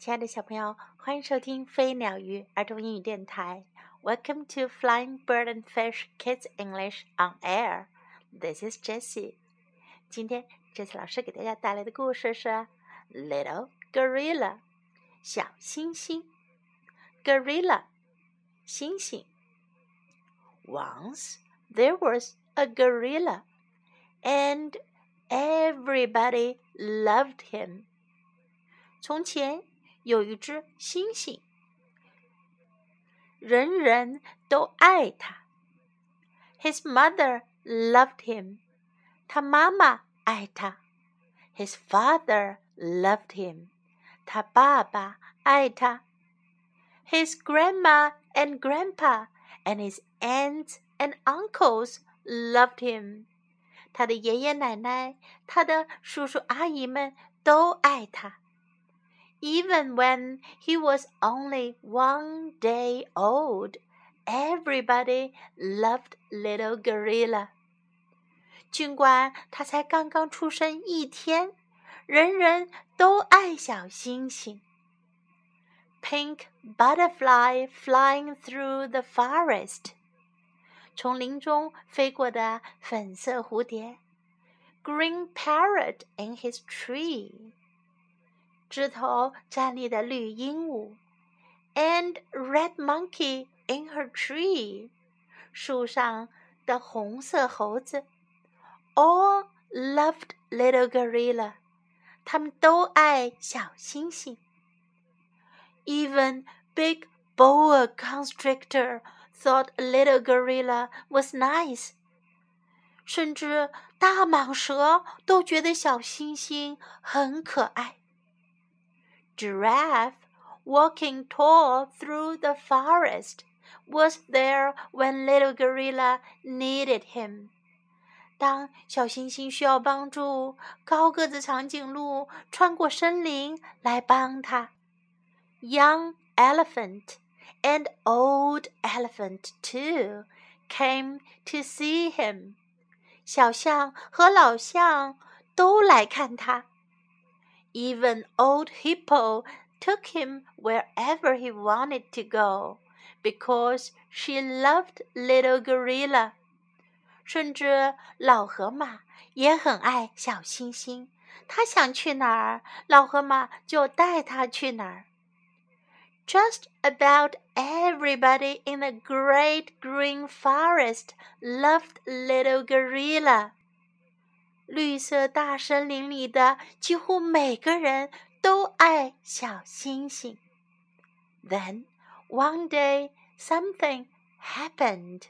亲爱的小朋友，欢迎收听飞鸟鱼儿童英语电台。Welcome to Flying Bird and Fish Kids English on Air. This is Jessie. 今天老师给大家带来的故事是《Little Gorilla》小猩猩。Gorilla there was a gorilla, and everybody loved him. 从前有一只猩猩，人人都爱它。His mother loved him，他妈妈爱他。His father loved him，他爸爸爱他。His grandma and grandpa and his aunts and uncles loved him，他的爷爷奶奶、他的叔叔阿姨们都爱他。 even when he was only one day old, everybody loved little gorilla. 尽管他才刚刚出生一天，人人都爱小猩猩。Pink butterfly flying through the forest，从林中飞过的粉色蝴蝶。Green parrot in his tree。枝头站立的绿鹦鹉，and red monkey in her tree，树上的红色猴子，all loved little gorilla，他们都爱小猩猩，even big boa constrictor thought little gorilla was nice。甚至大蟒蛇都觉得小猩猩很可爱。giraffe, walking tall through the forest, was there when little gorilla needed him. 当小猩猩需要帮助，高个子长颈鹿穿过森林来帮他。Young elephant and old elephant too came to see him. 小象和老象都来看他。even old Hippo took him wherever he wanted to go because she loved little gorilla. 甚至老河马也很爱小猩猩，它想去哪儿，老河马就带它去哪儿。Just about everybody in the great green forest loved little gorilla. 绿色大森林里的几乎每个人都爱小猩猩。Then one day something happened.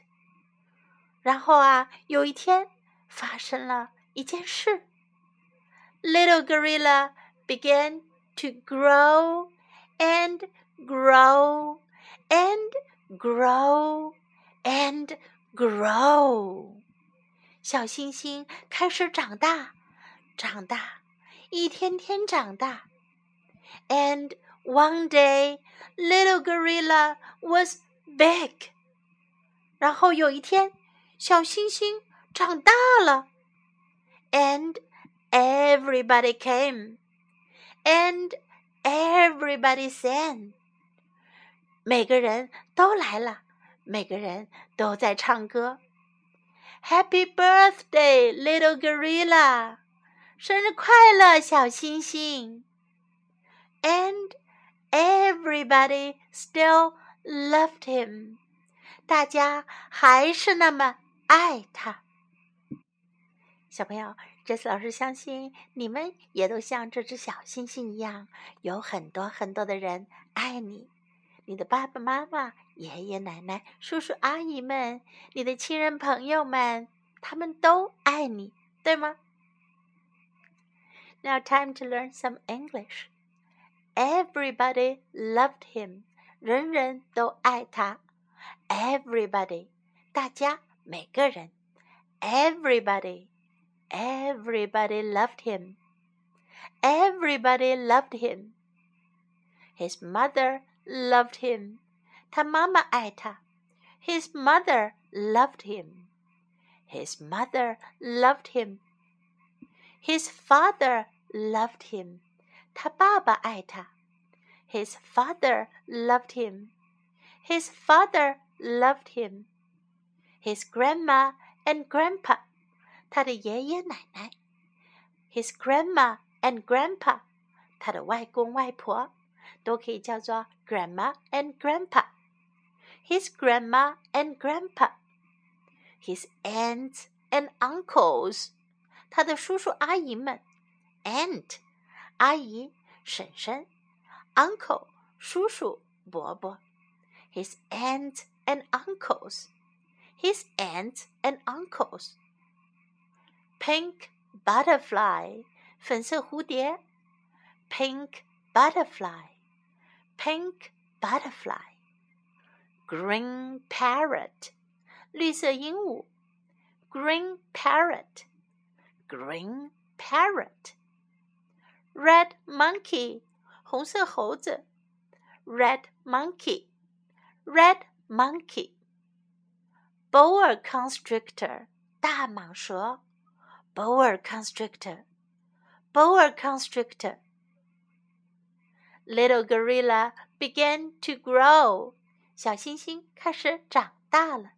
然后啊，有一天发生了一件事。Little gorilla began to grow and grow and grow and grow. 小星星开始长大，长大，一天天长大。And one day, little gorilla was big. 然后有一天，小星星长大了。And everybody came. And everybody sang. 每个人都来了，每个人都在唱歌。Happy birthday, little gorilla！生日快乐，小星星！And everybody still loved him。大家还是那么爱他。小朋友，这次老师相信你们也都像这只小星星一样，有很多很多的人爱你。你的爸爸妈妈、爷爷奶奶、叔叔阿姨们，你的亲人朋友们，他们都爱你，对吗？Now time to learn some English. Everybody loved him. 人人都爱他。Everybody，大家每个人。Everybody, everybody loved him. Everybody loved him. His mother loved him. 他妈妈爱他。His mother loved him. His mother loved him. His father loved him. 他爸爸爱他。 His father loved him. His father loved him. His grandma and grandpa, 他的爷爷奶奶。His grandma and grandpa，他的外公外婆， 都可以叫做 grandma and grandpa。His grandma and grandpa。His aunts and uncles，他的叔叔阿姨们，aunt，阿姨、婶婶，uncle，叔叔、伯伯。His aunts and uncles his aunts and uncles. Pink butterfly, 粉色蝴蝶. Pink butterfly, pink butterfly. Green parrot, 绿色鹦鹉. Green parrot, green parrot. Red monkey, 红色猴子. Red monkey, red monkey boa constrictor 大蟒蛇，boa constrictor boa constrictor little gorilla began to grow. 小猩猩开始长大了。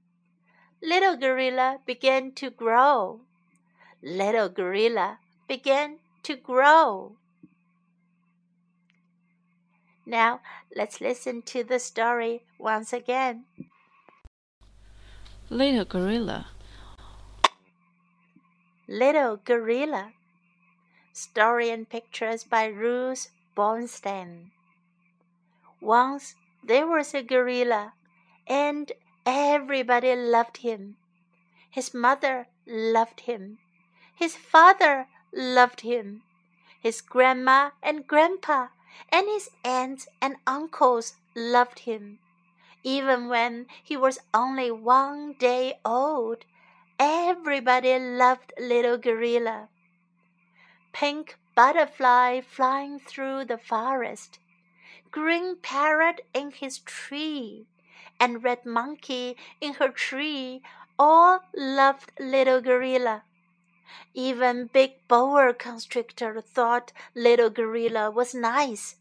Little gorilla began to grow. Little gorilla began to grow. Now let's listen to the story once again. Little gorilla. Little gorilla. Story and pictures by Ruth Bornstein. Once there was a gorilla, and everybody loved him. His mother loved him. His father loved him. His grandma and grandpa and his aunts and uncles loved him. Even when he was only one day old, everybody loved little gorilla. Pink butterfly flying through the forest, green parrot in his tree, and red monkey in her tree all loved little gorilla. Even big boa constrictor thought little gorilla was nice.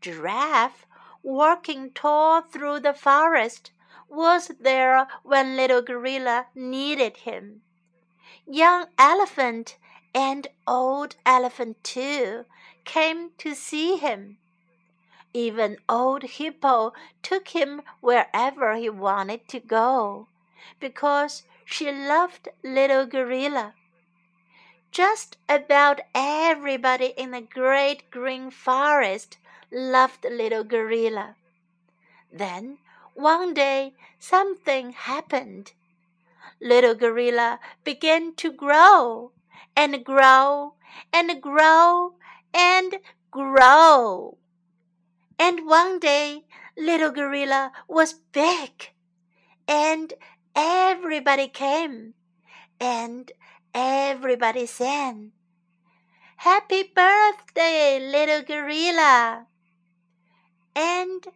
Giraffe walking tall through the forest, was there when little gorilla needed him. Young elephant and old elephant too came to see him. Even old hippo took him wherever he wanted to go, because she loved little gorilla. Just about everybody in the great green forest loved little gorilla. Then one day something happened. Little gorilla began to grow and grow and grow and grow. And one day little gorilla was big and everybody came and everybody sang. Happy birthday, little gorilla! and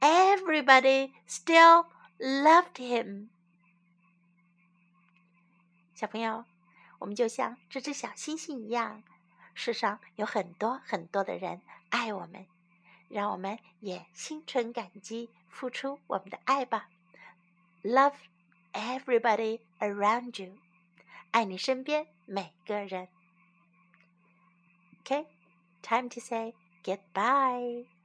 everybody still loved him. 小朋友， 我们就像这只小星星一样，世上有很多很多的人爱我们，让我们也心存感激，付出我们的爱吧。Love everybody around you，爱你身边每个人。Okay, time to say goodbye.